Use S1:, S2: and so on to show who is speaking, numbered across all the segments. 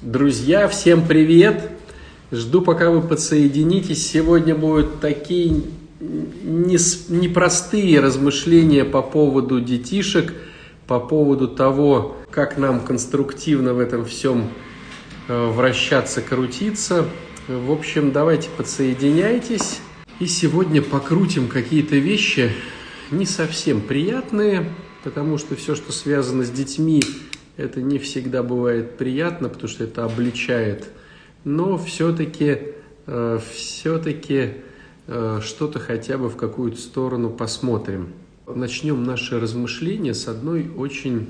S1: Друзья, всем привет! Жду, пока вы подсоединитесь. Сегодня будут такие непростые размышления по поводу детишек, по поводу того, как нам конструктивно в этом всем э, вращаться, крутиться. В общем, давайте подсоединяйтесь. И сегодня покрутим какие-то вещи не совсем приятные, потому что все, что связано с детьми, это не всегда бывает приятно, потому что это обличает. Но все-таки э, все-таки э, что-то хотя бы в какую-то сторону посмотрим. Начнем наше размышление с одной очень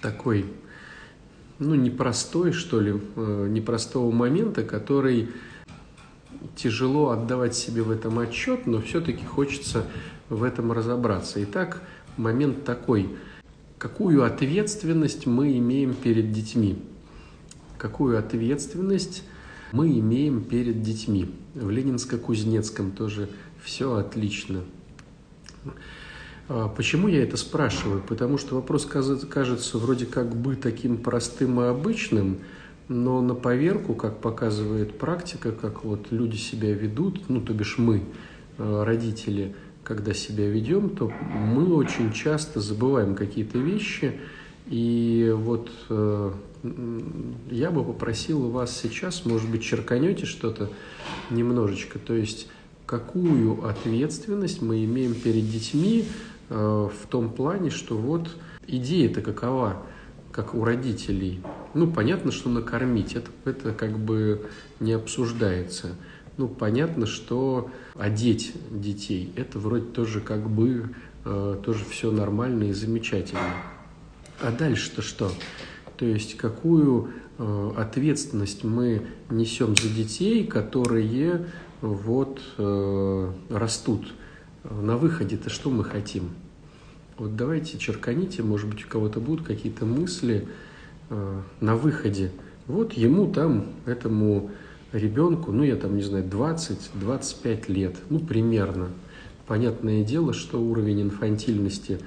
S1: такой, ну, непростой, что ли, э, непростого момента, который тяжело отдавать себе в этом отчет, но все-таки хочется в этом разобраться. Итак, момент такой – какую ответственность мы имеем перед детьми. Какую ответственность мы имеем перед детьми. В Ленинско-Кузнецком тоже все отлично. А почему я это спрашиваю? Потому что вопрос кажется вроде как бы таким простым и обычным, но на поверку, как показывает практика, как вот люди себя ведут, ну, то бишь мы, э, родители – когда себя ведем, то мы очень часто забываем какие-то вещи. И вот э, я бы попросил вас сейчас, может быть, черканете что-то немножечко, то есть какую ответственность мы имеем перед детьми э, в том плане, что вот идея-то какова, как у родителей. Ну, понятно, что накормить, это, это как бы не обсуждается – ну, понятно, что одеть детей – это вроде тоже как бы э, тоже все нормально и замечательно. А дальше-то что? То есть какую э, ответственность мы несем за детей, которые вот э, растут? На выходе-то что мы хотим? Вот давайте черканите, может быть, у кого-то будут какие-то мысли э, на выходе. Вот ему там, этому ребенку, ну, я там, не знаю, 20-25 лет, ну, примерно. Понятное дело, что уровень инфантильности,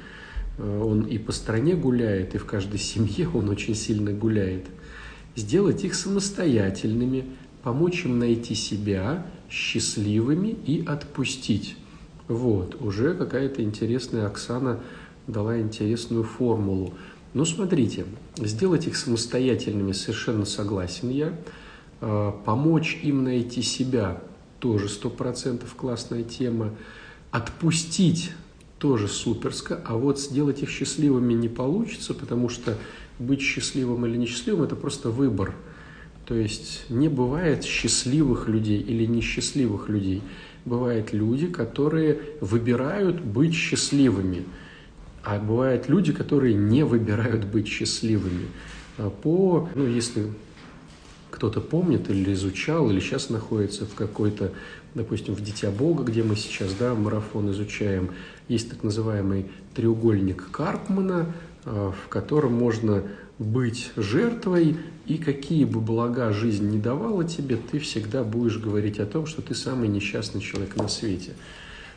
S1: э, он и по стране гуляет, и в каждой семье он очень сильно гуляет. Сделать их самостоятельными, помочь им найти себя счастливыми и отпустить. Вот, уже какая-то интересная Оксана дала интересную формулу. Ну, смотрите, сделать их самостоятельными совершенно согласен я – помочь им найти себя тоже сто процентов классная тема. Отпустить тоже суперско, а вот сделать их счастливыми не получится, потому что быть счастливым или несчастливым – это просто выбор. То есть не бывает счастливых людей или несчастливых людей. Бывают люди, которые выбирают быть счастливыми, а бывают люди, которые не выбирают быть счастливыми. Э, по, ну, если кто-то помнит или изучал, или сейчас находится в какой-то, допустим, в «Дитя Бога», где мы сейчас, да, марафон изучаем, есть так называемый треугольник Карпмана, э, в котором можно быть жертвой, и какие бы блага жизнь не давала тебе, ты всегда будешь говорить о том, что ты самый несчастный человек на свете.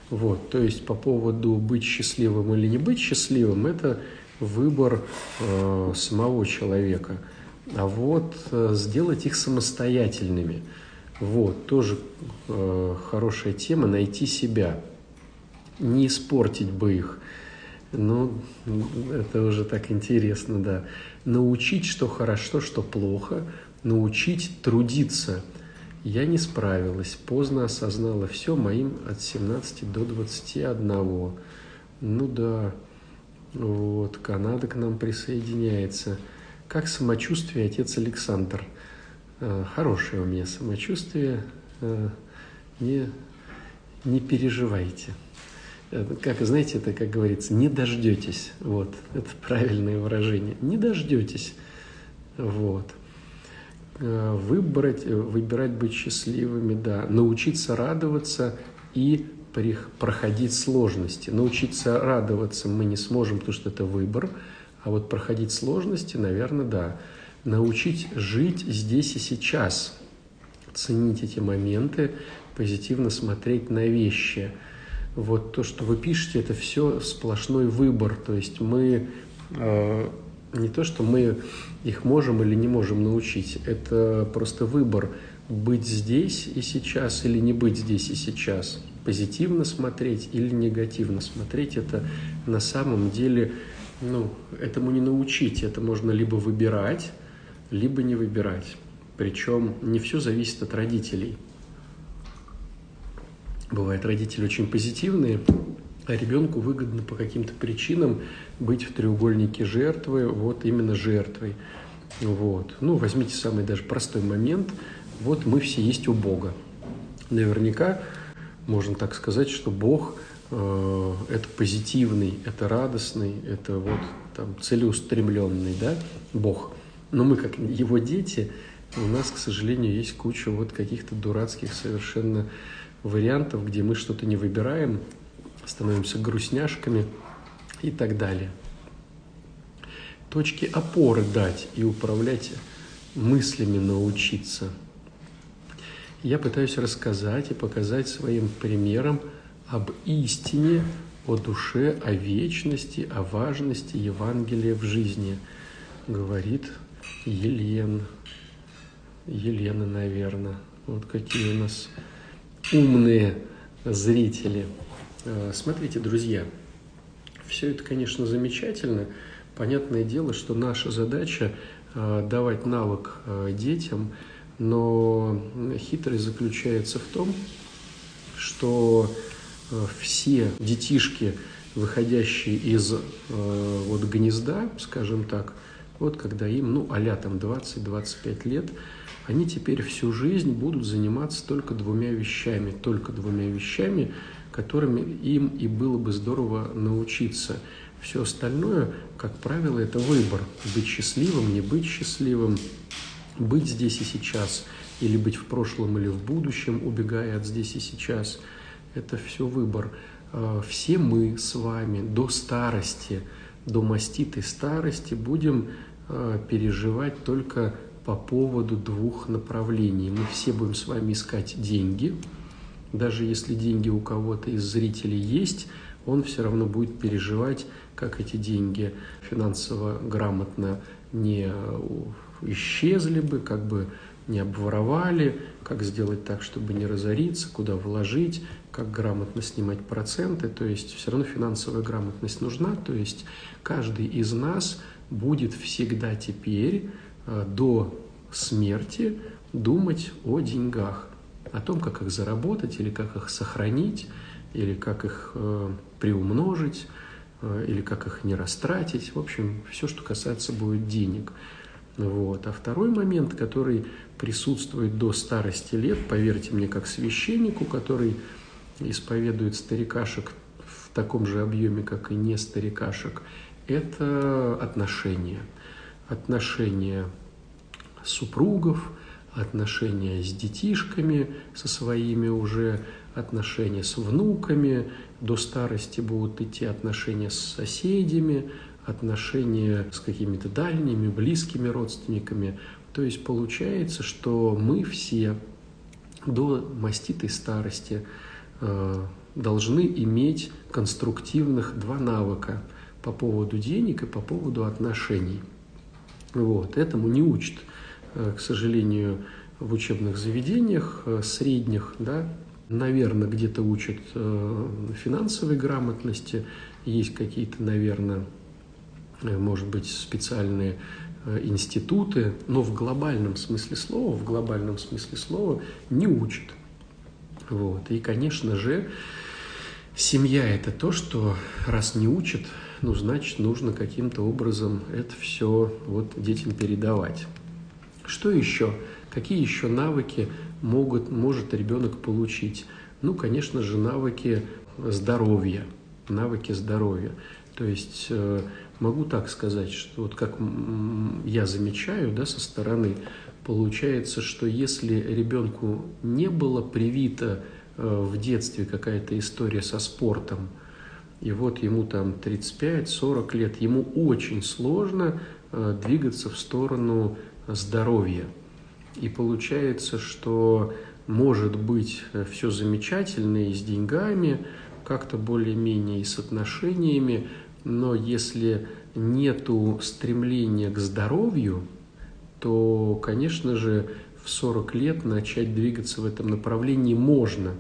S1: Вот, то есть по поводу быть счастливым или не быть счастливым, это выбор э, самого человека – а вот э, сделать их самостоятельными. Вот, тоже э, хорошая тема, найти себя, не испортить бы их. Ну, это уже так интересно, да. Научить, что хорошо, что плохо, научить трудиться. Я не справилась, поздно осознала все моим от 17 до 21. Ну да, вот, Канада к нам присоединяется – как самочувствие, отец Александр? Э, хорошее у меня самочувствие. Э, не, не переживайте. Э, как, знаете, это, как говорится, не дождетесь. Вот, это правильное выражение. Не дождетесь. Вот. Выбрать, выбирать быть счастливыми, да. Научиться радоваться и проходить сложности. Научиться радоваться мы не сможем, потому что это выбор – а вот проходить сложности, наверное, да. Научить жить здесь и сейчас, ценить эти моменты, позитивно смотреть на вещи. Вот то, что вы пишете, это все сплошной выбор. То есть мы э, не то, что мы их можем или не можем научить, это просто выбор быть здесь и сейчас или не быть здесь и сейчас. Позитивно смотреть или негативно смотреть, это на самом деле, ну, этому не научить, это можно либо выбирать, либо не выбирать. Причем не все зависит от родителей. Бывают родители очень позитивные, а ребенку выгодно по каким-то причинам быть в треугольнике жертвы, вот именно жертвой. Вот. Ну, возьмите самый даже простой момент. Вот мы все есть у Бога. Наверняка можно так сказать, что Бог это позитивный, это радостный, это вот там целеустремленный, да, Бог. Но мы как его дети, у нас, к сожалению, есть куча вот каких-то дурацких совершенно вариантов, где мы что-то не выбираем, становимся грустняшками и так далее. Точки опоры дать и управлять мыслями научиться. Я пытаюсь рассказать и показать своим примером об истине, о душе, о вечности, о важности Евангелия в жизни, говорит Елена. Елена, наверное. Вот какие у нас умные зрители. Э, смотрите, друзья, все это, конечно, замечательно. Понятное дело, что наша задача э, давать навык э, детям, но хитрость заключается в том, что все детишки, выходящие из вот гнезда, скажем так, вот когда им, ну, а там 20-25 лет, они теперь всю жизнь будут заниматься только двумя вещами, только двумя вещами, которыми им и было бы здорово научиться. Все остальное, как правило, это выбор. Быть счастливым, не быть счастливым, быть здесь и сейчас, или быть в прошлом, или в будущем, убегая от здесь и сейчас. Это все выбор. А, все мы с вами до старости, до маститой старости будем а, переживать только по поводу двух направлений. Мы все будем с вами искать деньги – даже если деньги у кого-то из зрителей есть, он все равно будет переживать, как эти деньги финансово грамотно не исчезли бы, как бы не обворовали, как сделать так, чтобы не разориться, куда вложить, как грамотно снимать проценты. То есть все равно финансовая грамотность нужна. То есть каждый из нас будет всегда теперь э, до смерти думать о деньгах о том, как их заработать, или как их сохранить, или как их э, приумножить, э, или как их не растратить. В общем, все, что касается будет денег. Вот. А второй момент, который присутствует до старости лет, поверьте мне, как священнику, который исповедует старикашек в таком же объеме, как и не старикашек, это отношения. Отношения супругов – отношения с детишками, со своими уже отношения с внуками, до старости будут идти отношения с соседями, отношения с какими-то дальними, близкими родственниками. То есть получается, что мы все до маститой старости э, должны иметь конструктивных два навыка по поводу денег и по поводу отношений. Вот. Этому не учат Э, к сожалению, в учебных заведениях э, средних, да, наверное, где-то учат финансовой грамотности, есть какие-то, наверное, может быть, специальные институты, но в глобальном смысле слова, в глобальном смысле слова не учат. Вот. И, конечно же, семья – это то, что раз не учат, ну, значит, нужно каким-то образом это все вот детям передавать. Что еще? Какие еще навыки могут, может ребенок получить? Ну, конечно же, навыки здоровья. Навыки здоровья. То есть э, могу так сказать, что вот как я замечаю да, со стороны, получается, что если ребенку не было привита э, в детстве какая-то история со спортом, и вот ему там 35-40 лет, ему очень сложно э, двигаться в сторону здоровья. И получается, что может быть э, все замечательно и с деньгами, как-то более-менее и с отношениями, но если нету стремления к здоровью, то, конечно же, в 40 лет начать двигаться в этом направлении можно.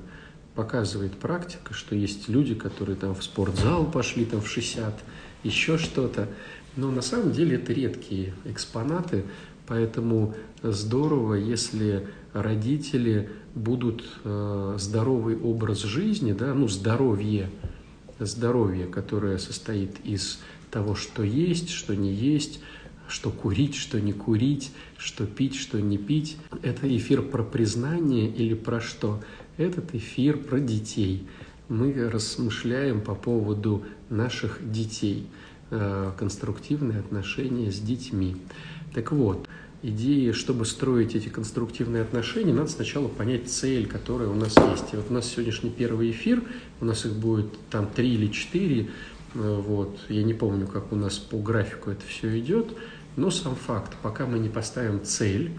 S1: Показывает практика, что есть люди, которые там в спортзал пошли там в 60, еще что-то. Но на самом деле это редкие экспонаты, поэтому здорово, если родители будут э, здоровый образ жизни, да, ну здоровье, здоровье, которое состоит из того, что есть, что не есть, что курить, что не курить, что пить, что не пить. Это эфир про признание или про что? Этот эфир про детей. Мы размышляем по поводу наших детей, э, конструктивные отношения с детьми. Так вот, идеи, чтобы строить эти конструктивные отношения, надо сначала понять цель, которая у нас есть. И вот у нас сегодняшний первый эфир, у нас их будет там три или четыре, э, вот, я не помню, как у нас по графику это все идет, но сам факт, пока мы не поставим цель,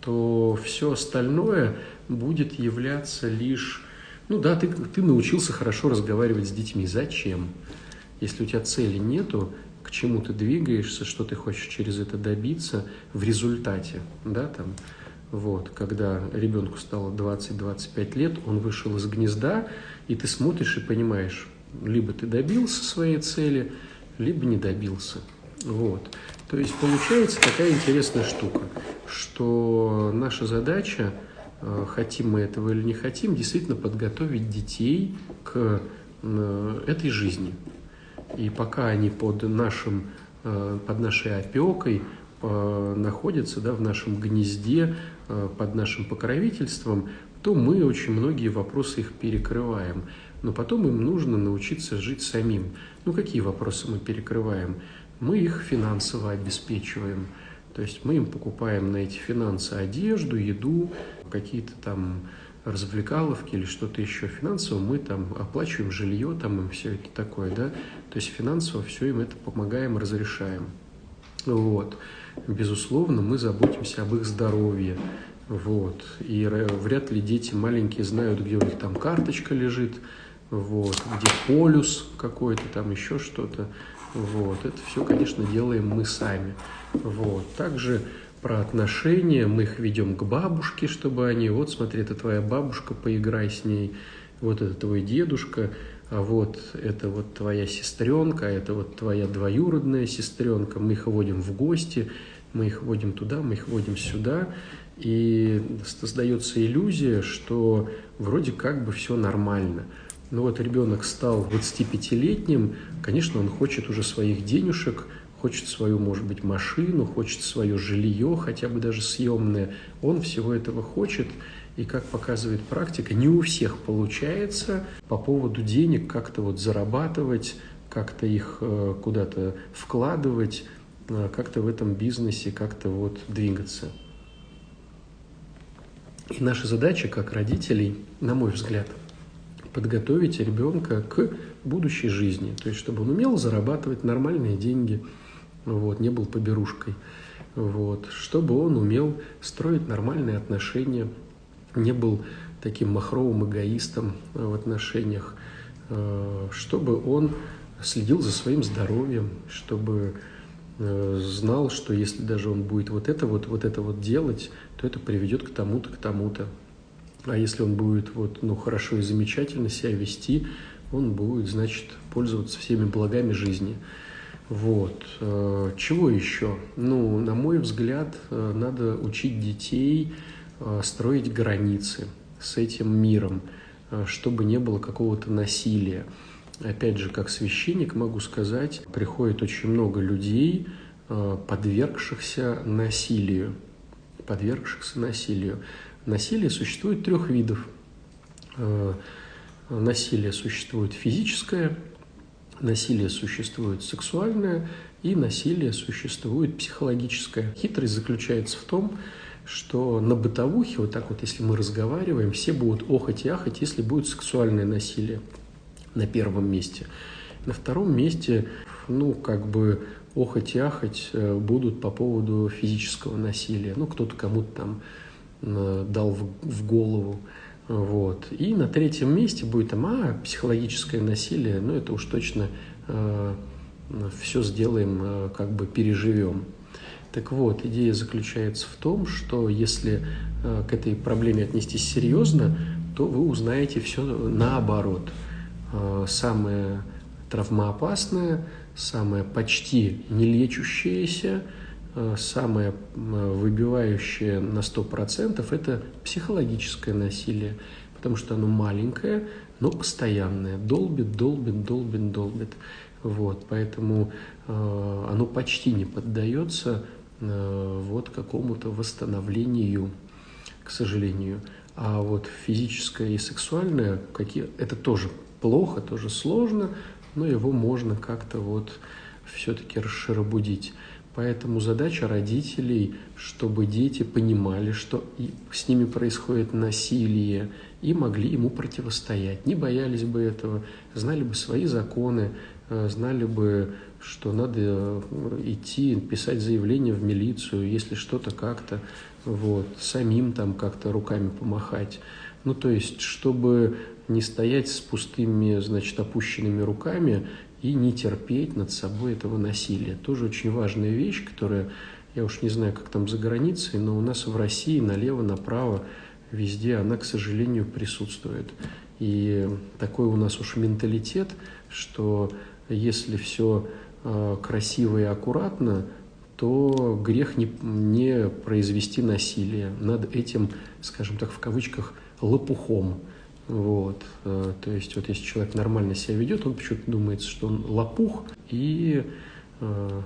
S1: то все остальное будет являться лишь... Ну да, ты, ты научился хорошо разговаривать с детьми. Зачем? Если у тебя цели нету, к чему ты двигаешься, что ты хочешь через это добиться в результате, да, там, вот, когда ребенку стало 20-25 лет, он вышел из гнезда, и ты смотришь и понимаешь, либо ты добился своей цели, либо не добился. Вот. То есть получается такая интересная штука, что наша задача, э, хотим мы этого или не хотим, действительно подготовить детей к э, этой жизни. И пока они под, нашим, э, под нашей опекой находятся да, в нашем гнезде, под нашим покровительством, то мы очень многие вопросы их перекрываем. Но потом им нужно научиться жить самим. Ну, какие вопросы мы перекрываем? мы их финансово обеспечиваем. То есть мы им покупаем на эти финансы одежду, еду, какие-то там развлекаловки или что-то еще финансово, мы там оплачиваем жилье, там им все это такое, да, то есть финансово все им это помогаем, разрешаем. Вот. Безусловно, мы заботимся об их здоровье, вот. И вряд ли дети маленькие знают, где у них там карточка лежит, вот, где полюс какой-то, там еще что-то. Вот. Это все, конечно, делаем мы сами. Вот. Также про отношения, мы их ведем к бабушке, чтобы они, вот смотри, это твоя бабушка, поиграй с ней, вот это твой дедушка, а вот это вот твоя сестренка, а это вот твоя двоюродная сестренка, мы их водим в гости, мы их водим туда, мы их водим сюда, и создается иллюзия, что вроде как бы все нормально – ну вот ребенок стал 25-летним, конечно, он хочет уже своих денежек, хочет свою, может быть, машину, хочет свое жилье, хотя бы даже съемное. Он всего этого хочет, и, как показывает практика, не у всех получается по поводу денег как-то вот зарабатывать, как-то их э, куда-то вкладывать, э, как-то в этом бизнесе как-то вот двигаться. И наша задача как родителей, на мой взгляд – подготовить ребенка к будущей жизни. То есть, чтобы он умел зарабатывать нормальные деньги, вот, не был поберушкой. Вот, чтобы он умел строить нормальные отношения, не был таким махровым эгоистом в отношениях, э, чтобы он следил за своим здоровьем, чтобы э, знал, что если даже он будет вот это вот, вот это вот делать, то это приведет к тому-то, к тому-то. А если он будет вот, ну, хорошо и замечательно себя вести, он будет, значит, пользоваться всеми благами жизни. Вот. Э, чего еще? Ну, на мой взгляд, э, надо учить детей э, строить границы с этим миром, чтобы не было какого-то насилия. Опять же, как священник могу сказать, приходит очень много людей, подвергшихся насилию, подвергшихся насилию. Насилие существует трех видов. Насилие существует физическое, насилие существует сексуальное и насилие существует психологическое. Хитрость заключается в том, что на бытовухе, вот так вот, если мы разговариваем, все будут охать и ахать, если будет сексуальное насилие на первом месте. На втором месте, ну, как бы охать и ахать э, будут по поводу физического насилия. Ну, кто-то кому-то там Э, дал в, в голову. Вот. И на третьем месте будет там, а, психологическое насилие, ну, это уж точно э, все сделаем, как бы переживем. Так вот, идея заключается в том, что если к этой проблеме отнестись серьезно, то вы узнаете все наоборот. Самое травмоопасное, самое почти нелечущееся – Э, самое выбивающее на 100% это психологическое насилие, потому что оно маленькое, но постоянное, долбит, долбит, долбит, долбит. Вот, поэтому э, оно почти не поддается э, вот какому-то восстановлению, к сожалению. А вот физическое и сексуальное, какие, это тоже плохо, тоже сложно, но его можно как-то вот все-таки расширабудить. Поэтому задача родителей, чтобы дети понимали, что с ними происходит насилие, и могли ему противостоять, не боялись бы этого, знали бы свои законы, э, знали бы, что надо э, идти, писать заявление в милицию, если что-то как-то, вот, самим там как-то руками помахать. Ну, то есть, чтобы не стоять с пустыми, значит, опущенными руками и не терпеть над собой этого насилия. Тоже очень важная вещь, которая, я уж не знаю, как там за границей, но у нас в России налево, направо, везде она, к сожалению, присутствует. И такой у нас уж менталитет, что если все э, красиво и аккуратно, то грех не, не произвести насилие над этим, скажем так, в кавычках, лопухом. Вот. Э, то есть вот если человек нормально себя ведет, он почему-то думает, что он лопух, и э,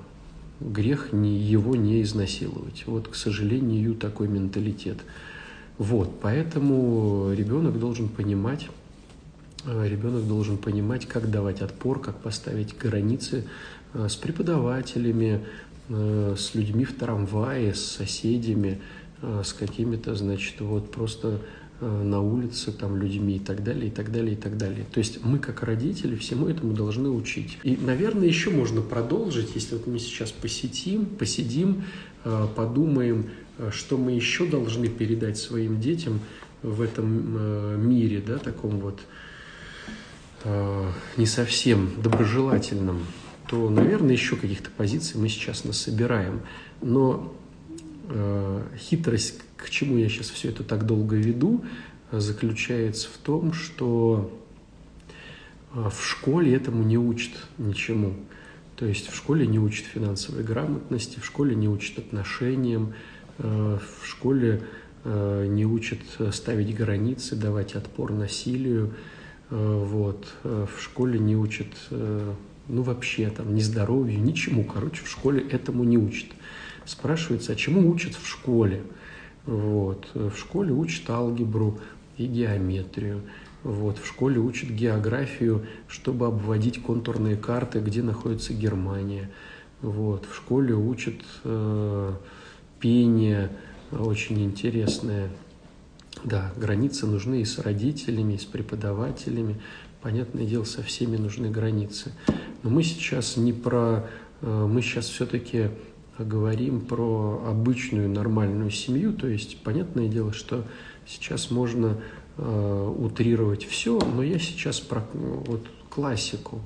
S1: грех не, его не изнасиловать. Вот, к сожалению, такой менталитет. Вот, поэтому ребенок должен понимать, э, ребенок должен понимать, как давать отпор, как поставить границы с преподавателями, с людьми в трамвае, с соседями, с какими-то, значит, вот просто на улице там людьми и так далее, и так далее, и так далее. То есть мы, как родители, всему этому должны учить. И, наверное, еще можно продолжить, если вот мы сейчас посетим, посидим, э, подумаем, э, что мы еще должны передать своим детям в этом мире, да, таком вот не совсем доброжелательном, то, наверное, еще каких-то позиций мы сейчас насобираем. Но хитрость к чему я сейчас все это так долго веду, заключается в том, что а, в школе этому не учат ничему. То есть в школе не учат финансовой грамотности, в школе не учат отношениям, а, в школе не учат ставить границы, давать отпор насилию. Вот. В школе не учат, ну вообще там, ни здоровью, ничему, короче, в школе этому не учат. Спрашивается, а чему учат в школе? Вот. В школе учат алгебру и геометрию. Вот. В школе учат географию, чтобы обводить контурные карты, где находится Германия. Вот. В школе учат э, пение, очень интересное. Да, границы нужны и с родителями, и с преподавателями. Понятное дело, со всеми нужны границы. Но мы сейчас не про... Э, мы сейчас все-таки говорим про обычную нормальную семью, то есть понятное дело, что сейчас можно э, утрировать все, но я сейчас про вот, классику,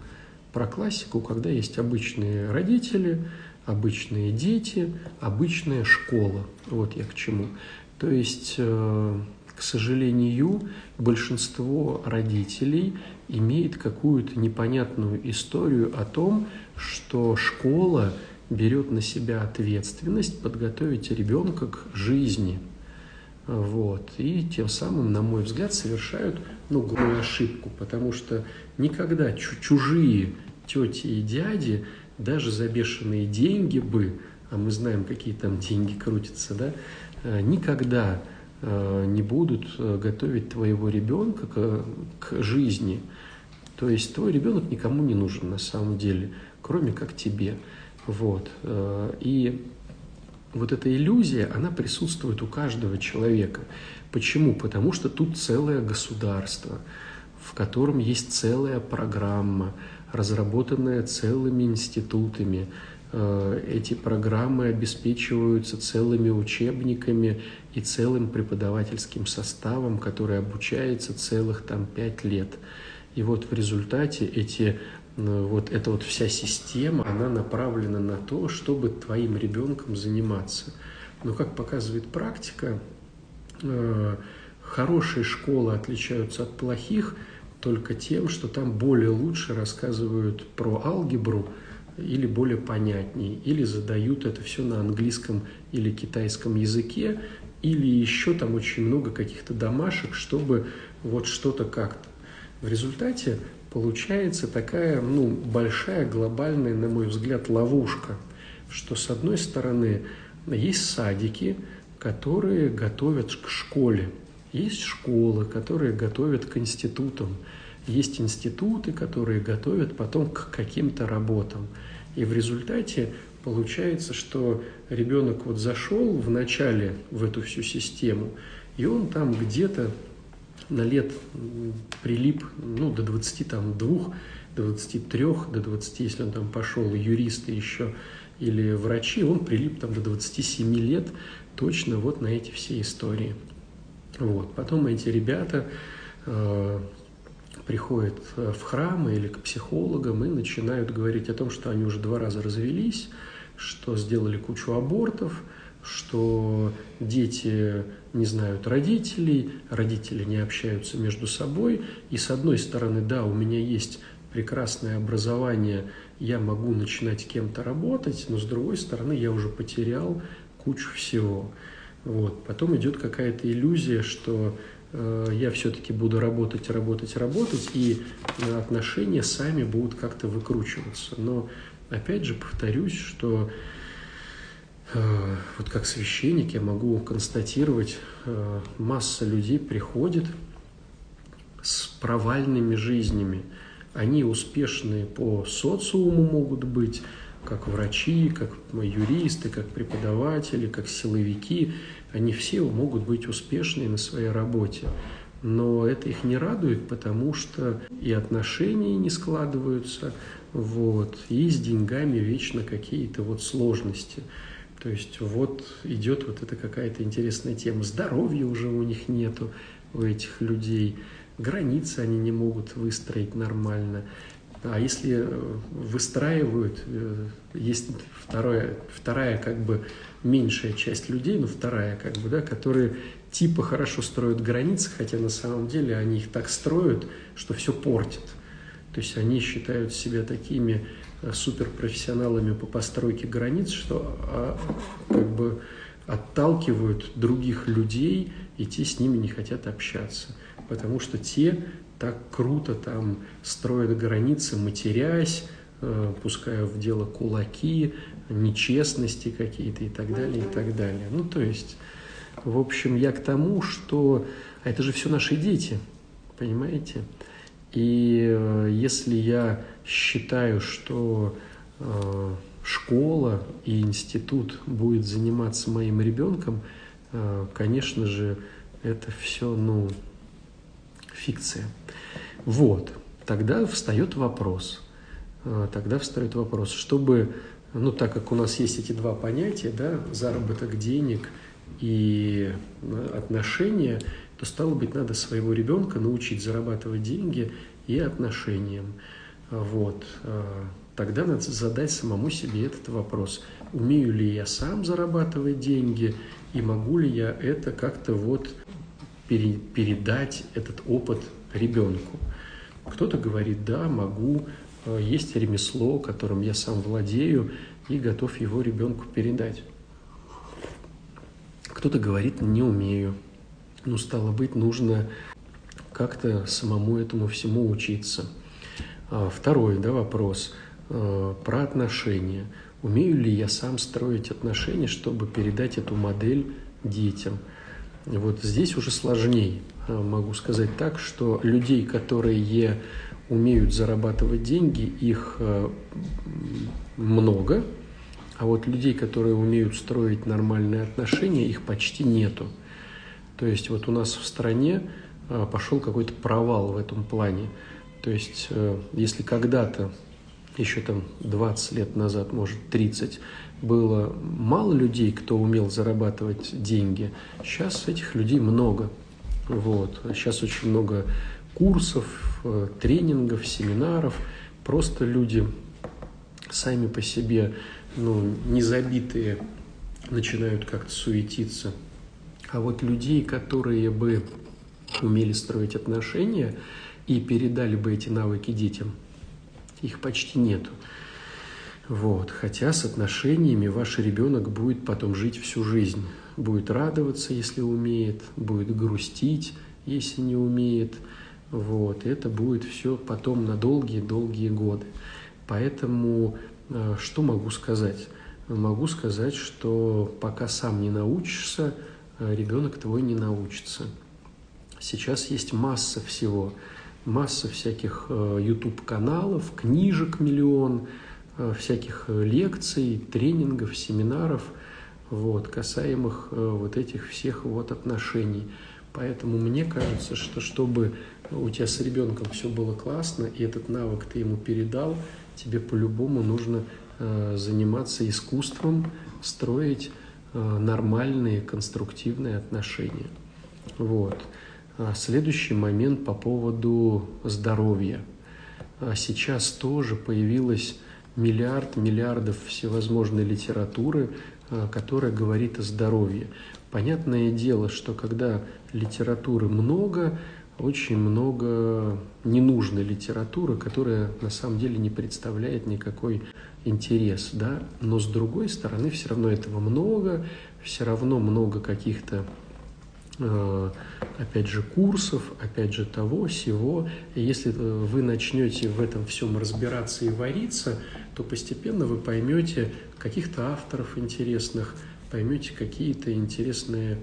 S1: про классику, когда есть обычные родители, обычные дети, обычная школа. Вот я к чему. То есть, э, к сожалению, большинство родителей имеет какую-то непонятную историю о том, что школа – берет на себя ответственность подготовить ребенка к жизни. Вот. И тем самым, на мой взгляд, совершают ну, глупую ошибку, потому что никогда чужие тети и дяди, даже за бешеные деньги бы, а мы знаем, какие там деньги крутятся, да, э, никогда э, не будут э, готовить твоего ребенка к, к жизни. То есть твой ребенок никому не нужен на самом деле, кроме как тебе. Вот. Э, и вот эта иллюзия, она присутствует у каждого человека. Почему? Потому что тут целое государство, в котором есть целая программа, разработанная целыми институтами. Э, эти программы обеспечиваются целыми учебниками и целым преподавательским составом, который обучается целых там пять лет. И вот в результате эти вот эта вот вся система, она направлена на то, чтобы твоим ребенком заниматься. Но, как показывает практика, э, хорошие школы отличаются от плохих только тем, что там более лучше рассказывают про алгебру или более понятнее, или задают это все на английском или китайском языке, или еще там очень много каких-то домашек, чтобы вот что-то как-то. В результате получается такая, ну, большая, глобальная, на мой взгляд, ловушка, что с одной стороны есть садики, которые готовят к школе, есть школы, которые готовят к институтам, есть институты, которые готовят потом к каким-то работам. И в результате получается, что ребенок вот зашел в начале в эту всю систему, и он там где-то на лет прилип ну, до 22, до 23, до 20, если он там пошел юристы еще или врачи, он прилип там до 27 лет точно вот на эти все истории. Вот. Потом эти ребята э, приходят в храм или к психологам и начинают говорить о том, что они уже два раза развелись, что сделали кучу абортов, что дети не знают родителей, родители не общаются между собой. И с одной стороны, да, у меня есть прекрасное образование, я могу начинать кем-то работать, но с другой стороны, я уже потерял кучу всего. Вот. Потом идет какая-то иллюзия, что э, я все-таки буду работать, работать, работать, и отношения сами будут как-то выкручиваться. Но опять же повторюсь, что Э, вот как священник я могу констатировать, э, масса людей приходит с провальными жизнями. Они успешные по социуму могут быть, как врачи, как юристы, как преподаватели, как силовики. Они все могут быть успешные на своей работе. Но это их не радует, потому что и отношения не складываются, вот, и с деньгами вечно какие-то вот сложности. То есть вот идет вот эта какая-то интересная тема. Здоровья уже у них нету, у этих людей. Границы они не могут выстроить нормально. А если э, выстраивают, э, есть второе, вторая как бы меньшая часть людей, ну вторая как бы, да, которые типа хорошо строят границы, хотя на самом деле они их так строят, что все портит. То есть они считают себя такими суперпрофессионалами по постройке границ, что а, как бы отталкивают других людей, и те с ними не хотят общаться, потому что те так круто там строят границы, матерясь, э, пуская в дело кулаки, нечестности какие-то и так далее, и так далее. Ну, то есть, в общем, я к тому, что а это же все наши дети, понимаете? И э, если я считаю, что э, школа и институт будет заниматься моим ребенком, э, конечно же, это все, ну, фикция. Вот, тогда встает вопрос, э, тогда встает вопрос, чтобы, ну, так как у нас есть эти два понятия, да, заработок денег и отношения, то, стало быть, надо своего ребенка научить зарабатывать деньги и отношениям. Вот. Э, тогда надо задать самому себе этот вопрос. Умею ли я сам зарабатывать деньги и могу ли я это как-то вот передать этот опыт ребенку? Кто-то говорит, да, могу, э, есть ремесло, которым я сам владею и готов его ребенку передать. Кто-то говорит, не умею. Ну, стало быть, нужно как-то самому этому всему учиться – второй да, вопрос а, про отношения. Умею ли я сам строить отношения, чтобы передать эту модель детям? Вот здесь уже сложнее. А, могу сказать так, что людей, которые умеют зарабатывать деньги, их много, а вот людей, которые умеют строить нормальные отношения, их почти нету. То есть вот у нас в стране пошел какой-то провал в этом плане. То есть, э, если когда-то, еще там 20 лет назад, может 30, было мало людей, кто умел зарабатывать деньги, сейчас этих людей много. Вот. Сейчас очень много курсов, э, тренингов, семинаров просто люди сами по себе, ну, не забитые, начинают как-то суетиться. А вот людей, которые бы умели строить отношения и передали бы эти навыки детям, их почти нету. Вот. Хотя с отношениями ваш ребенок будет потом жить всю жизнь. Будет радоваться, если умеет, будет грустить, если не умеет. Вот. Это будет все потом на долгие-долгие годы. Поэтому э, что могу сказать? Могу сказать, что пока сам не научишься, э, ребенок твой не научится. Сейчас есть масса всего, масса всяких э, YouTube-каналов, книжек миллион, всяких лекций, тренингов, семинаров, вот, касаемых вот этих всех вот отношений. Поэтому мне кажется, что чтобы у тебя с ребенком все было классно, и этот навык ты ему передал, тебе по-любому нужно э, заниматься искусством, строить э, нормальные, конструктивные отношения. Вот. А следующий момент по поводу здоровья. А сейчас тоже появилось миллиард миллиардов всевозможной литературы, э, которая говорит о здоровье. Понятное дело, что когда литературы много, очень много ненужной литературы, которая на самом деле не представляет никакой интерес, да, но с другой стороны все равно этого много, все равно много каких-то опять же, курсов, опять же, того, всего. Если э, вы начнете в этом всем разбираться и вариться, то постепенно вы поймете каких-то авторов интересных, поймете какие-то интересные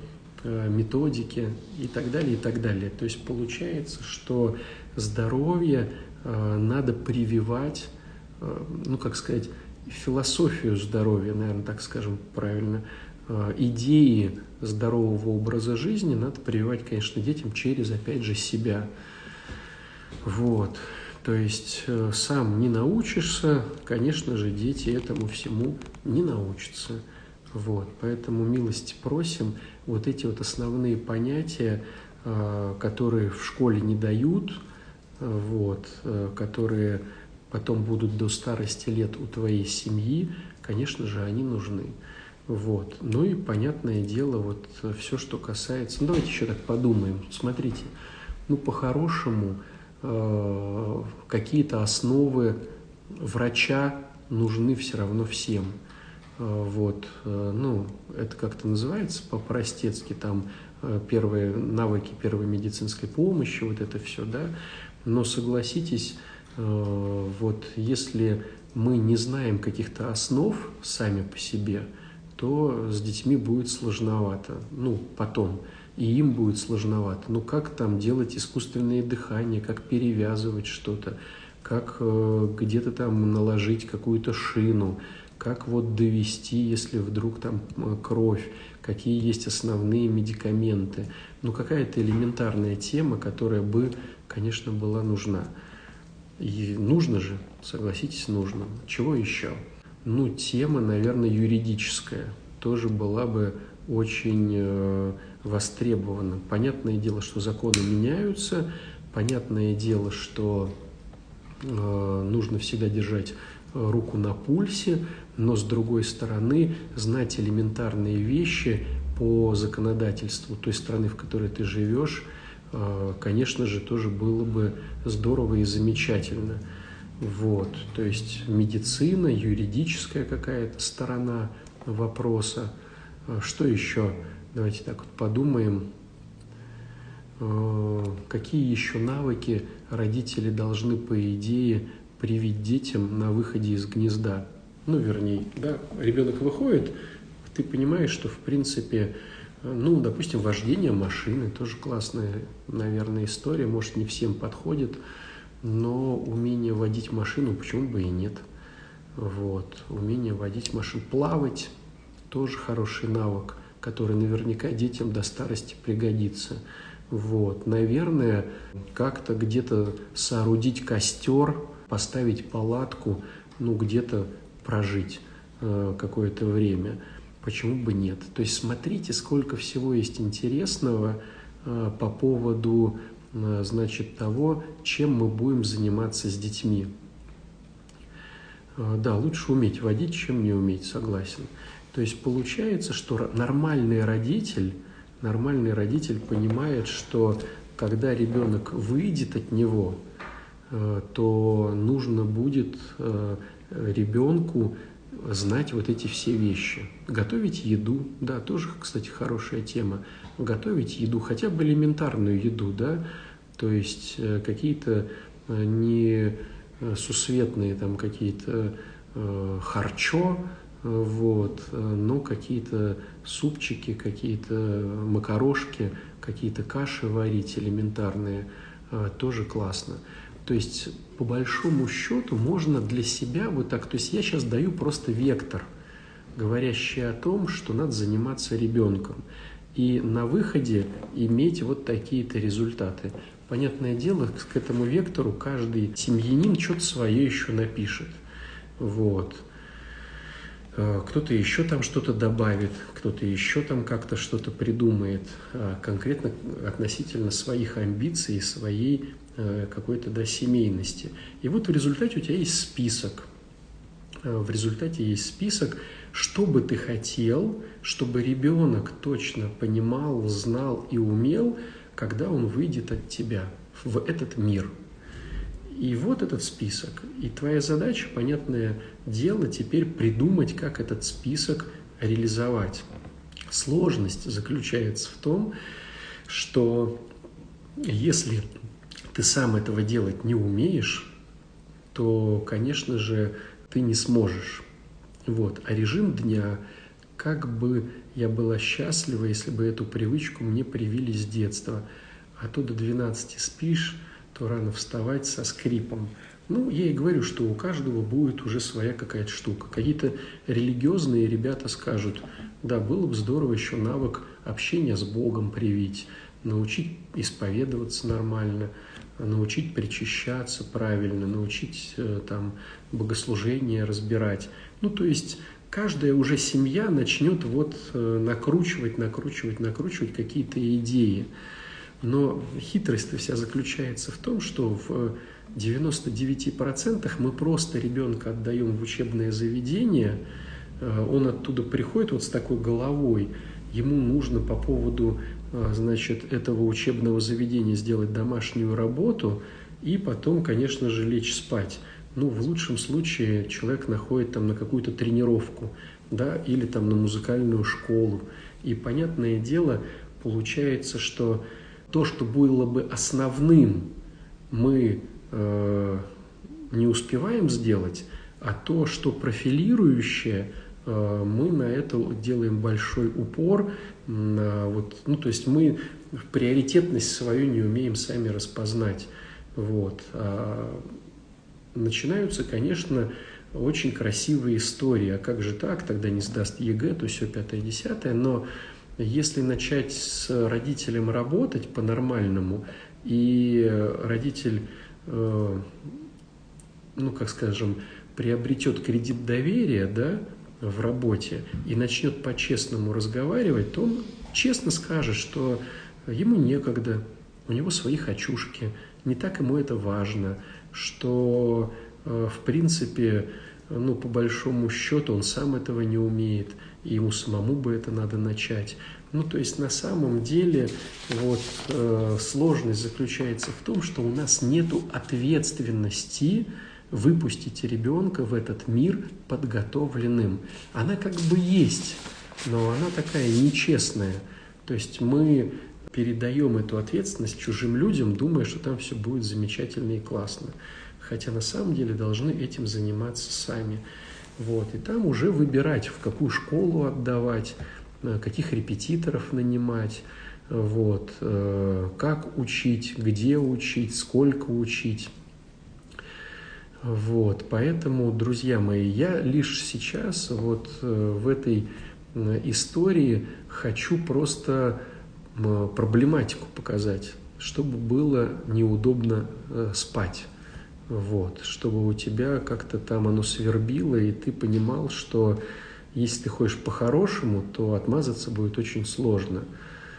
S1: Э, методики и так далее, и так далее. То есть получается, что здоровье э, надо прививать, ну, как сказать, философию здоровья, наверное, так скажем правильно, идеи здорового образа жизни надо прививать, конечно, детям через, опять же, себя. Вот. То есть сам не научишься, конечно же, дети этому всему не научатся. Вот. Поэтому милости просим – вот эти вот основные понятия, э, которые в школе не дают, э, вот, э, которые потом будут до старости лет у твоей семьи, конечно же, они нужны. Вот. Ну и понятное дело, вот все, что касается... Ну, давайте еще так подумаем. Смотрите, ну, по-хорошему, э, какие-то основы врача нужны все равно всем. Э, вот, э, ну, это как-то называется по-простецки, там э, первые навыки первой медицинской помощи, вот это все, да. Но согласитесь, вот если мы не знаем каких-то основ сами по себе, то с детьми будет сложновато, ну, потом, и им будет сложновато. Ну, как там делать искусственное дыхание, как перевязывать что-то, как где-то там наложить какую-то шину, как вот довести, если вдруг там э, кровь, какие есть основные медикаменты. Ну, какая-то элементарная тема, которая бы, конечно, была нужна. И нужно же, согласитесь, нужно. Чего еще? Ну, тема, наверное, юридическая. Тоже была бы очень э, востребована. Понятное дело, что законы меняются, понятное дело, что э, нужно всегда держать руку на пульсе, но с другой стороны знать элементарные вещи по законодательству той страны, в которой ты живешь, э, конечно же, тоже было бы здорово и замечательно. Вот, то есть медицина, юридическая какая-то сторона вопроса. Э, что еще? Давайте так вот подумаем. Э, какие еще навыки родители должны, по идее, привить детям на выходе из гнезда? ну, вернее, да, ребенок выходит, ты понимаешь, что, в принципе, ну, допустим, вождение машины тоже классная, наверное, история, может, не всем подходит, но умение водить машину, почему бы и нет. Вот, умение водить машину, плавать тоже хороший навык, который наверняка детям до старости пригодится. Вот, наверное, как-то где-то соорудить костер, поставить палатку, ну, где-то прожить э, какое-то время. Почему бы нет? То есть смотрите, сколько всего есть интересного э, по поводу, значит, того, чем мы будем заниматься с детьми. Да, лучше уметь водить, чем не уметь, согласен. То есть получается, что нормальный родитель, нормальный родитель понимает, что когда ребенок выйдет от него, э, то нужно будет э, ребенку знать вот эти все вещи. Готовить еду, да, тоже, кстати, хорошая тема. Готовить еду, хотя бы элементарную еду, да, то есть э, какие-то не сусветные там какие-то харчо, вот, но какие-то супчики, какие-то макарошки, какие-то каши варить элементарные, э, тоже классно. То есть, по большому счету, можно для себя вот так, то есть я сейчас даю просто вектор, говорящий о том, что надо заниматься ребенком. И на выходе иметь вот такие-то результаты. Понятное дело, к этому вектору каждый семьянин что-то свое еще напишет. Вот. Э, кто-то еще там что-то добавит, кто-то еще там как-то что-то придумает, э, конкретно относительно своих амбиций, своей э, какой-то да, семейности. И вот в результате у тебя есть список. В результате есть список, что бы ты хотел, чтобы ребенок точно понимал, знал и умел, когда он выйдет от тебя в этот мир – и вот этот список. И твоя задача, понятное дело, теперь придумать, как этот список реализовать. Сложность заключается в том, что если ты сам этого делать не умеешь, то, конечно же, ты не сможешь. Вот. А режим дня, как бы я была счастлива, если бы эту привычку мне привили с детства. А то до 12 спишь, то рано вставать со скрипом. Ну, я и говорю, что у каждого будет уже своя какая-то штука. Какие-то религиозные ребята скажут, да, было бы здорово еще навык общения с Богом привить, научить исповедоваться нормально, научить причащаться правильно, научить э, там богослужение разбирать. Ну, то есть каждая уже семья начнет вот э, накручивать, накручивать, накручивать какие-то идеи. Но хитрость вся заключается в том, что в 99% мы просто ребенка отдаем в учебное заведение, э, он оттуда приходит вот с такой головой, ему нужно по поводу э, значит, этого учебного заведения сделать домашнюю работу и потом, конечно же, лечь спать. Ну, в лучшем случае человек находит там на какую-то тренировку, да, или там на музыкальную школу. И понятное дело, получается, что то, что было бы основным, мы э, не успеваем сделать, а то, что профилирующее, э, мы на это делаем большой упор. На, вот, ну, то есть мы приоритетность свою не умеем сами распознать. Вот. Начинаются, конечно, очень красивые истории. А как же так? Тогда не сдаст ЕГЭ, то все пятое-десятое. Но если начать с родителем работать по-нормальному, и родитель, э, ну, как скажем, приобретет кредит доверия, да, в работе и начнет по-честному разговаривать, то он честно скажет, что ему некогда, у него свои хочушки, не так ему это важно, что, э, в принципе, ну, по большому счету он сам этого не умеет – и ему самому бы это надо начать. Ну, то есть на самом деле вот э, сложность заключается в том, что у нас нет ответственности выпустить ребенка в этот мир подготовленным. Она как бы есть, но она такая нечестная. То есть мы передаем эту ответственность чужим людям, думая, что там все будет замечательно и классно. Хотя на самом деле должны этим заниматься сами. Вот, и там уже выбирать, в какую школу отдавать, э, каких репетиторов нанимать, вот, э, как учить, где учить, сколько учить. Вот, поэтому, друзья мои, я лишь сейчас вот э, в этой истории хочу просто проблематику показать, чтобы было неудобно спать вот, чтобы у тебя как-то там оно свербило, и ты понимал, что если ты хочешь по-хорошему, то отмазаться будет очень сложно.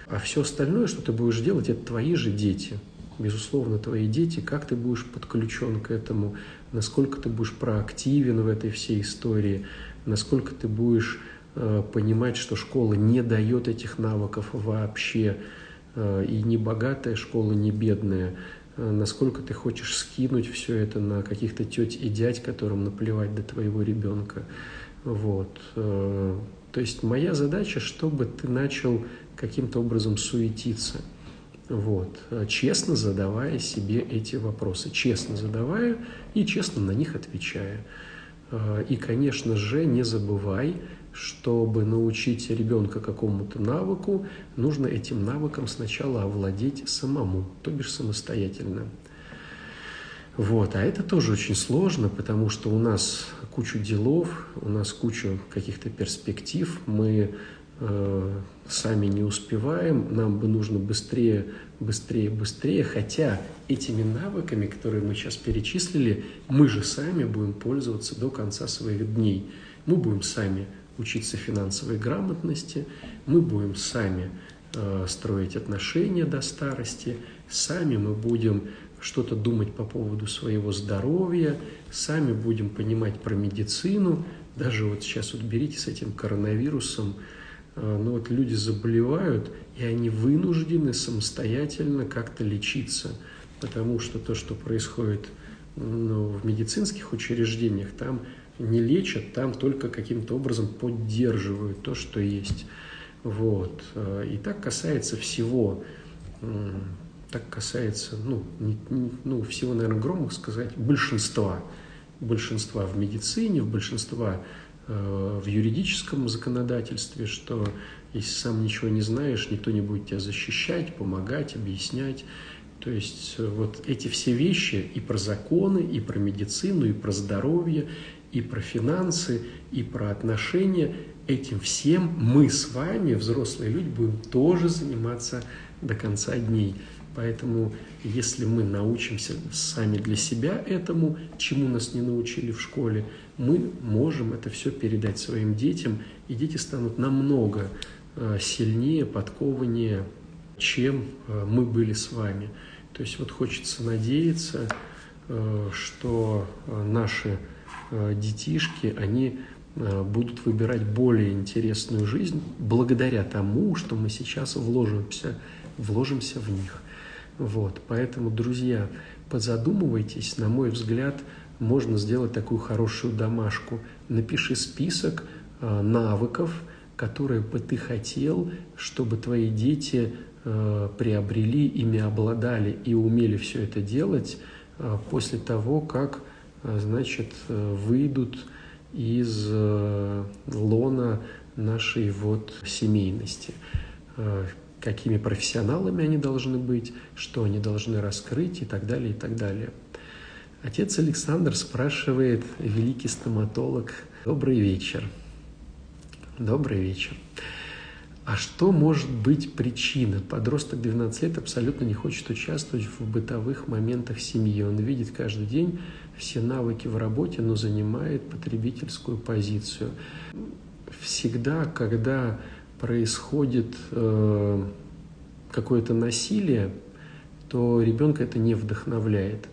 S1: А все остальное, что ты будешь делать, это твои же дети. безусловно, твои дети, как ты будешь подключен к этому, насколько ты будешь проактивен в этой всей истории, насколько ты будешь э, понимать, что школа не дает этих навыков вообще, э, и не богатая школа, не бедная, э, насколько ты хочешь скинуть все это на каких-то теть и дядь, которым наплевать до твоего ребенка. Вот. Э, то есть моя задача, чтобы ты начал каким-то образом суетиться. Вот. Честно задавая себе эти вопросы. Честно задавая и честно на них отвечая. Э, и, конечно же, не забывай, чтобы научить ребенка какому-то навыку, нужно этим навыком сначала овладеть самому, то бишь самостоятельно. Вот. А это тоже очень сложно, потому что у нас кучу делов, у нас кучу каких-то перспектив, мы э, сами не успеваем, нам бы нужно быстрее, быстрее, быстрее, хотя этими навыками, которые мы сейчас перечислили, мы же сами будем пользоваться до конца своих дней. Мы будем сами учиться финансовой грамотности, мы будем сами э, строить отношения до старости, сами мы будем что-то думать по поводу своего здоровья, сами будем понимать про медицину. Даже вот сейчас вот берите с этим коронавирусом, э, ну вот люди заболевают, и они вынуждены самостоятельно как-то лечиться, потому что то, что происходит ну, в медицинских учреждениях, там не лечат, там только каким-то образом поддерживают то, что есть. Вот. Э, и так касается всего так касается, ну, не, не, ну всего, наверное, громко сказать, большинства. Большинства в медицине, в большинства э, в юридическом законодательстве, что если сам ничего не знаешь, никто не будет тебя защищать, помогать, объяснять. То есть э, вот эти все вещи и про законы, и про медицину, и про здоровье, и про финансы, и про отношения, этим всем мы с вами, взрослые люди, будем тоже заниматься до конца дней. Поэтому если мы научимся сами для себя этому, чему нас не научили в школе, мы можем это все передать своим детям, и дети станут намного э, сильнее, подкованнее, чем э, мы были с вами. То есть вот хочется надеяться, э, что наши детишки, они будут выбирать более интересную жизнь благодаря тому, что мы сейчас вложимся, вложимся в них. Вот, поэтому, друзья, позадумывайтесь, на мой взгляд, можно сделать такую хорошую домашку. Напиши список э, навыков, которые бы ты хотел, чтобы твои дети э, приобрели, ими обладали и умели все это делать э, после того, как, э, значит, э, выйдут из э, лона нашей вот семейности. Э, какими профессионалами они должны быть, что они должны раскрыть и так далее, и так далее. Отец Александр спрашивает, великий стоматолог, добрый вечер. Добрый вечер. А что может быть причина? Подросток 12 лет абсолютно не хочет участвовать в бытовых моментах семьи. Он видит каждый день все навыки в работе, но занимает потребительскую позицию. Всегда, когда происходит э, какое-то насилие, то ребенка это не вдохновляет.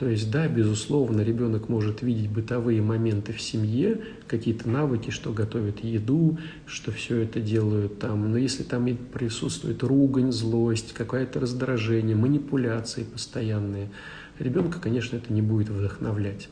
S1: То есть, да, безусловно, ребенок может видеть бытовые моменты в семье, какие-то навыки, что готовят еду, что все это делают там. Но если там и присутствует ругань, злость, какое-то раздражение, манипуляции постоянные, ребенка, конечно, это не будет вдохновлять.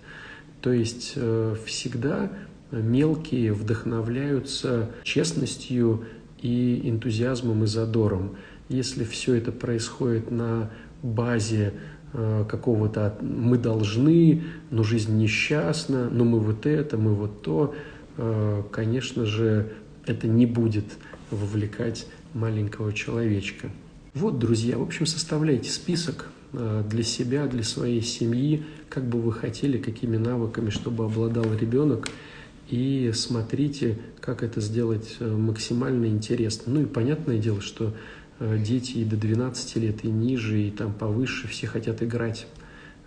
S1: То есть э, всегда мелкие вдохновляются честностью и энтузиазмом и задором. Если все это происходит на базе какого-то «мы должны», «но жизнь несчастна», «но мы вот это», «мы вот то», э, конечно же, это не будет вовлекать маленького человечка. Вот, друзья, в общем, составляйте список э, для себя, для своей семьи, как бы вы хотели, какими навыками, чтобы обладал ребенок – и смотрите, как это сделать э, максимально интересно. Ну и понятное дело, что э, дети и до 12 лет, и ниже, и там повыше, все хотят играть.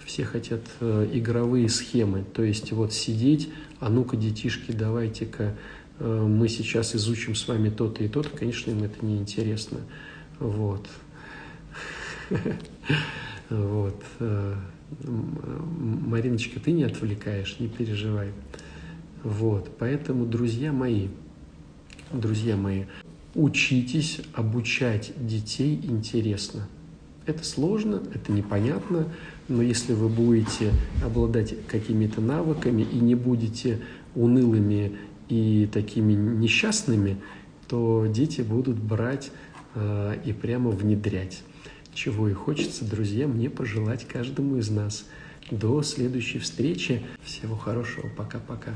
S1: Все хотят э, игровые схемы. То есть вот сидеть, а ну-ка, детишки, давайте-ка мы сейчас изучим с вами то-то и то-то, конечно, им это не интересно. Вот. Вот. Э, Мариночка, ты не отвлекаешь, не переживай. Вот. Поэтому, друзья мои, друзья мои, учитесь обучать детей интересно. Это сложно, это непонятно, но если вы будете обладать какими-то навыками и не будете унылыми и такими несчастными, то дети будут брать э, и прямо внедрять. Чего и хочется, друзья, мне пожелать каждому из нас. До следующей встречи. Всего хорошего. Пока-пока.